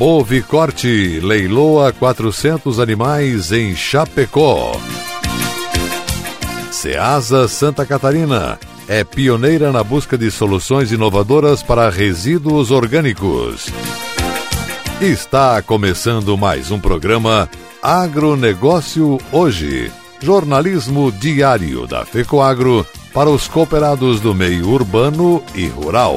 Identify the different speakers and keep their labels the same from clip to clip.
Speaker 1: Bovicorte leiloa 400 animais em Chapecó. Ceasa Santa Catarina é pioneira na busca de soluções inovadoras para resíduos orgânicos. Está começando mais um programa Agronegócio Hoje. Jornalismo diário da FECOAGro para os cooperados do meio urbano e rural.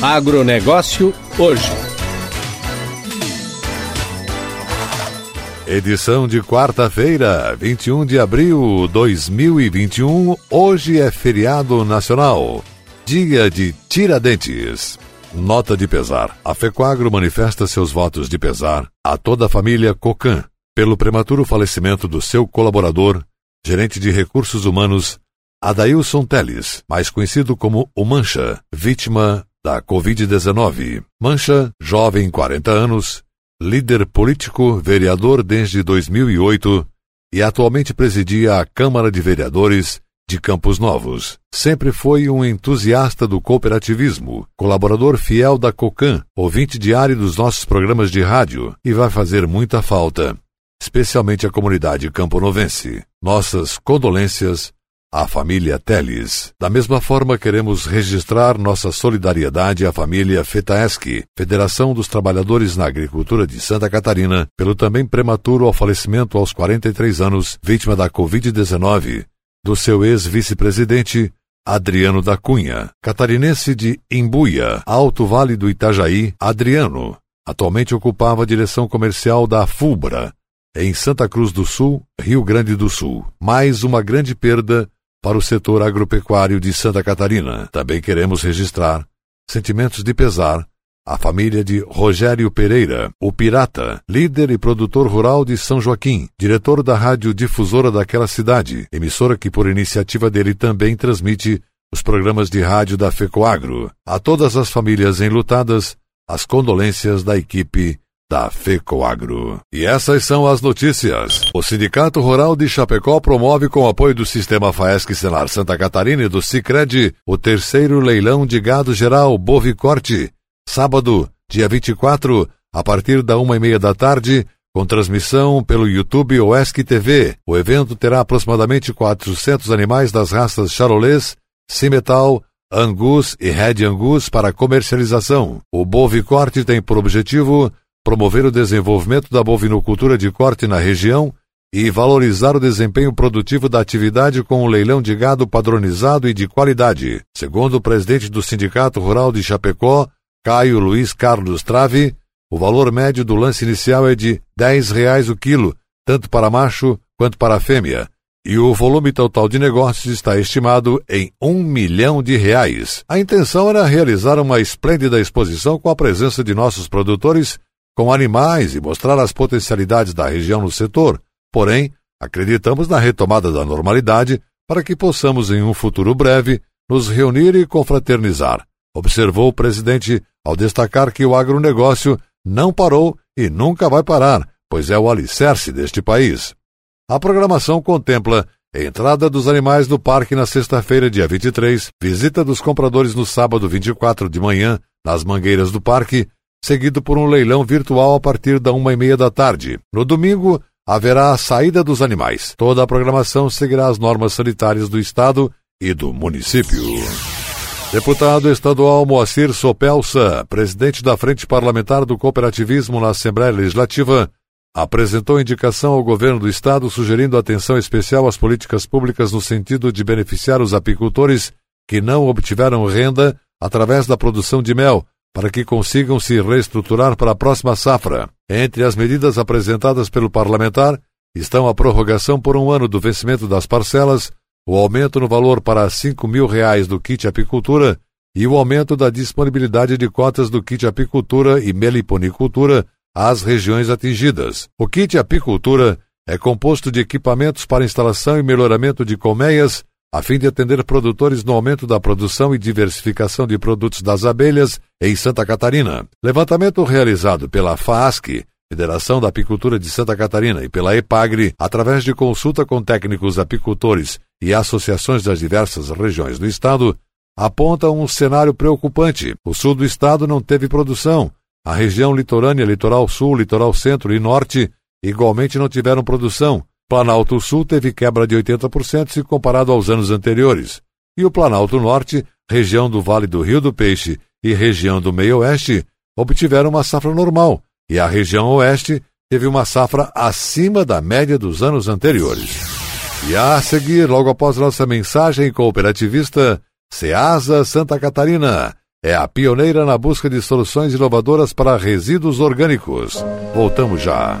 Speaker 2: Agronegócio hoje.
Speaker 1: Edição de quarta-feira, 21 de abril de 2021. Hoje é feriado nacional. Dia de Tiradentes. Nota de pesar. A Fecoagro manifesta seus votos de pesar a toda a família Cocan pelo prematuro falecimento do seu colaborador, gerente de recursos humanos, Adailson Teles, mais conhecido como o Mancha, vítima da Covid-19. Mancha, jovem 40 anos, líder político, vereador desde 2008 e atualmente presidia a Câmara de Vereadores de Campos Novos. Sempre foi um entusiasta do cooperativismo, colaborador fiel da COCAN, ouvinte diário dos nossos programas de rádio e vai fazer muita falta, especialmente a comunidade camponovense. Nossas condolências à família Teles. Da mesma forma, queremos registrar nossa solidariedade à família Fetaeschi, Federação dos Trabalhadores na Agricultura de Santa Catarina, pelo também prematuro ao falecimento aos 43 anos, vítima da Covid-19, do seu ex-vice-presidente, Adriano da Cunha, catarinense de Imbuia, Alto Vale do Itajaí, Adriano, atualmente ocupava a direção comercial da FUBRA, em Santa Cruz do Sul, Rio Grande do Sul. Mais uma grande perda para o setor agropecuário de Santa Catarina. Também queremos registrar sentimentos de pesar à família de Rogério Pereira, o Pirata, líder e produtor rural de São Joaquim, diretor da rádio difusora daquela cidade, emissora que por iniciativa dele também transmite os programas de rádio da FECOAGRO. A todas as famílias enlutadas, as condolências da equipe da FECOAGRO. E essas são as notícias. O Sindicato Rural de Chapecó promove com o apoio do Sistema Faesc Senar Santa Catarina e do Cicred o terceiro leilão de gado geral Bovicorte, sábado, dia 24, a partir da uma e meia da tarde, com transmissão pelo YouTube Oesc TV. O evento terá aproximadamente 400 animais das raças Charolês, Cimetal, Angus e Red Angus para comercialização. O Bovicorte tem por objetivo promover o desenvolvimento da bovinocultura de corte na região e valorizar o desempenho produtivo da atividade com um leilão de gado padronizado e de qualidade. Segundo o presidente do Sindicato Rural de Chapecó, Caio Luiz Carlos Trave, o valor médio do lance inicial é de 10 reais o quilo, tanto para macho quanto para fêmea, e o volume total de negócios está estimado em um milhão de reais. A intenção era realizar uma esplêndida exposição com a presença de nossos produtores com animais e mostrar as potencialidades da região no setor. Porém, acreditamos na retomada da normalidade para que possamos, em um futuro breve, nos reunir e confraternizar, observou o presidente ao destacar que o agronegócio não parou e nunca vai parar, pois é o alicerce deste país. A programação contempla entrada dos animais no parque na sexta-feira, dia 23, visita dos compradores no sábado 24 de manhã, nas mangueiras do parque, seguido por um leilão virtual a partir da uma e meia da tarde. No domingo, haverá a saída dos animais. Toda a programação seguirá as normas sanitárias do Estado e do município. Deputado estadual Moacir Sopelsa, presidente da Frente Parlamentar do Cooperativismo na Assembleia Legislativa, apresentou indicação ao governo do estado sugerindo atenção especial às políticas públicas no sentido de beneficiar os apicultores que não obtiveram renda através da produção de mel, para que consigam se reestruturar para a próxima safra. Entre as medidas apresentadas pelo parlamentar estão a prorrogação por um ano do vencimento das parcelas, o aumento no valor para cinco mil reais do kit apicultura e o aumento da disponibilidade de cotas do kit apicultura e meliponicultura às regiões atingidas. O kit apicultura é composto de equipamentos para instalação e melhoramento de colmeias, a fim de atender produtores no aumento da produção e diversificação de produtos das abelhas em Santa Catarina. Levantamento realizado pela FASC, Federação da Apicultura de Santa Catarina, e pela EPAGRE, através de consulta com técnicos apicultores e associações das diversas regiões do estado, aponta um cenário preocupante. O sul do estado não teve produção. A região litorânea, litoral sul, litoral centro e norte igualmente não tiveram produção. Planalto Sul teve quebra de 80% se comparado aos anos anteriores. E o Planalto Norte, região do Vale do Rio do Peixe e região do Meio-Oeste, obtiveram uma safra normal, e a região Oeste teve uma safra acima da média dos anos anteriores. E a seguir, logo após nossa mensagem cooperativista, Ceasa Santa Catarina é a pioneira na busca de soluções inovadoras para resíduos orgânicos. Voltamos já.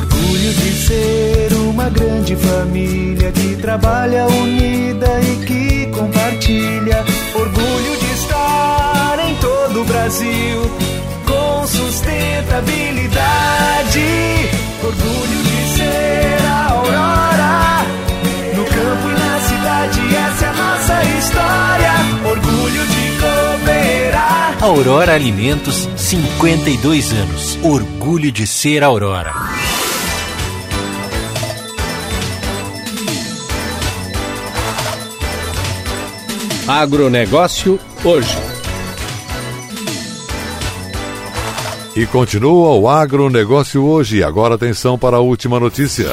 Speaker 3: Orgulho de ser uma grande família que trabalha unida e que compartilha. Orgulho de estar em todo o Brasil com sustentabilidade. Orgulho de ser a Aurora no campo e na cidade. Essa é a nossa história. Orgulho de cooperar.
Speaker 4: Aurora Alimentos, 52 anos. Orgulho de ser Aurora.
Speaker 2: Agronegócio hoje.
Speaker 1: E continua o agronegócio hoje. Agora atenção para a última notícia.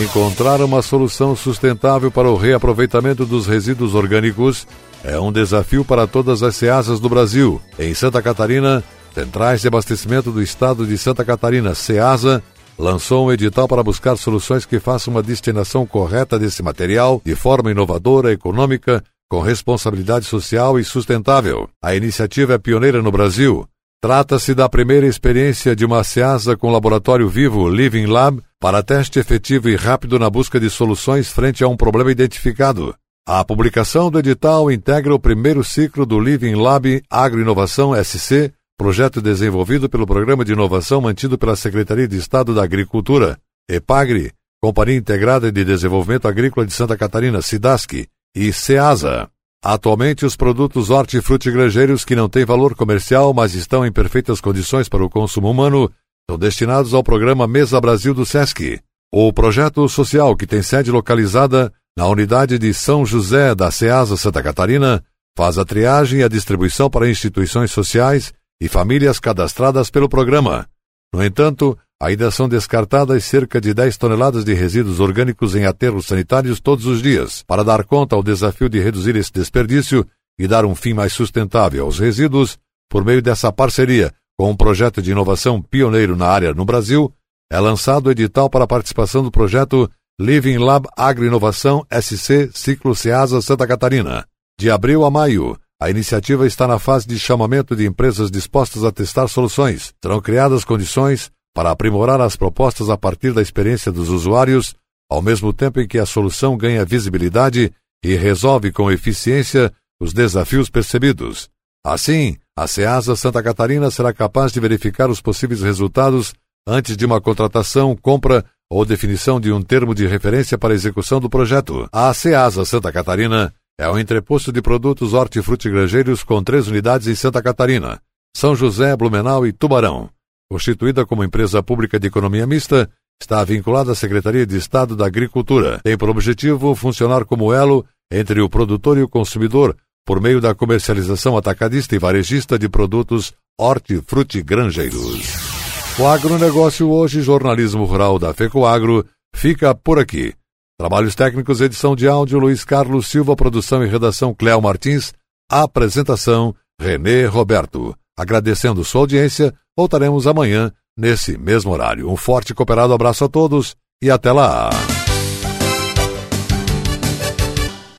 Speaker 1: Encontrar uma solução sustentável para o reaproveitamento dos resíduos orgânicos é um desafio para todas as ceasas do Brasil. Em Santa Catarina, Centrais de Abastecimento do Estado de Santa Catarina, CEASA, lançou um edital para buscar soluções que façam uma destinação correta desse material de forma inovadora, econômica, com responsabilidade social e sustentável. A iniciativa é pioneira no Brasil. Trata-se da primeira experiência de uma SEASA com laboratório vivo Living Lab para teste efetivo e rápido na busca de soluções frente a um problema identificado. A publicação do edital integra o primeiro ciclo do Living Lab Agroinovação SC, projeto desenvolvido pelo Programa de Inovação mantido pela Secretaria de Estado da Agricultura, EPAGRE, Companhia Integrada de Desenvolvimento Agrícola de Santa Catarina, SIDASC, e SEASA. Atualmente, os produtos hortifrutigranjeiros que não têm valor comercial, mas estão em perfeitas condições para o consumo humano, são destinados ao programa Mesa Brasil do SESC. O projeto social, que tem sede localizada na unidade de São José da SEASA Santa Catarina, faz a triagem e a distribuição para instituições sociais e famílias cadastradas pelo programa. No entanto, ainda são descartadas cerca de 10 toneladas de resíduos orgânicos em aterros sanitários todos os dias. Para dar conta ao desafio de reduzir esse desperdício e dar um fim mais sustentável aos resíduos, por meio dessa parceria com um projeto de inovação pioneiro na área no Brasil, é lançado o edital para a participação do projeto Living Lab Agroinovação SC Ciclo Ceasa Santa Catarina. De abril a maio, a iniciativa está na fase de chamamento de empresas dispostas a testar soluções. Serão criadas condições para aprimorar as propostas a partir da experiência dos usuários, ao mesmo tempo em que a solução ganha visibilidade e resolve com eficiência os desafios percebidos. Assim, a SEASA Santa Catarina será capaz de verificar os possíveis resultados antes de uma contratação, compra ou definição de um termo de referência para a execução do projeto. A SEASA Santa Catarina é um entreposto de produtos hortifrutigranjeiros com três unidades em Santa Catarina, São José, Blumenau e Tubarão. Constituída como empresa pública de economia mista, está vinculada à Secretaria de Estado da Agricultura. Tem por objetivo funcionar como elo entre o produtor e o consumidor por meio da comercialização atacadista e varejista de produtos hortifrutigranjeiros. O agronegócio hoje, jornalismo rural da FECOAGro, fica por aqui. Trabalhos técnicos, edição de áudio Luiz Carlos Silva, produção e redação Cléo Martins, apresentação Renê Roberto. Agradecendo sua audiência, voltaremos amanhã nesse mesmo horário. Um forte e cooperado abraço a todos e até lá!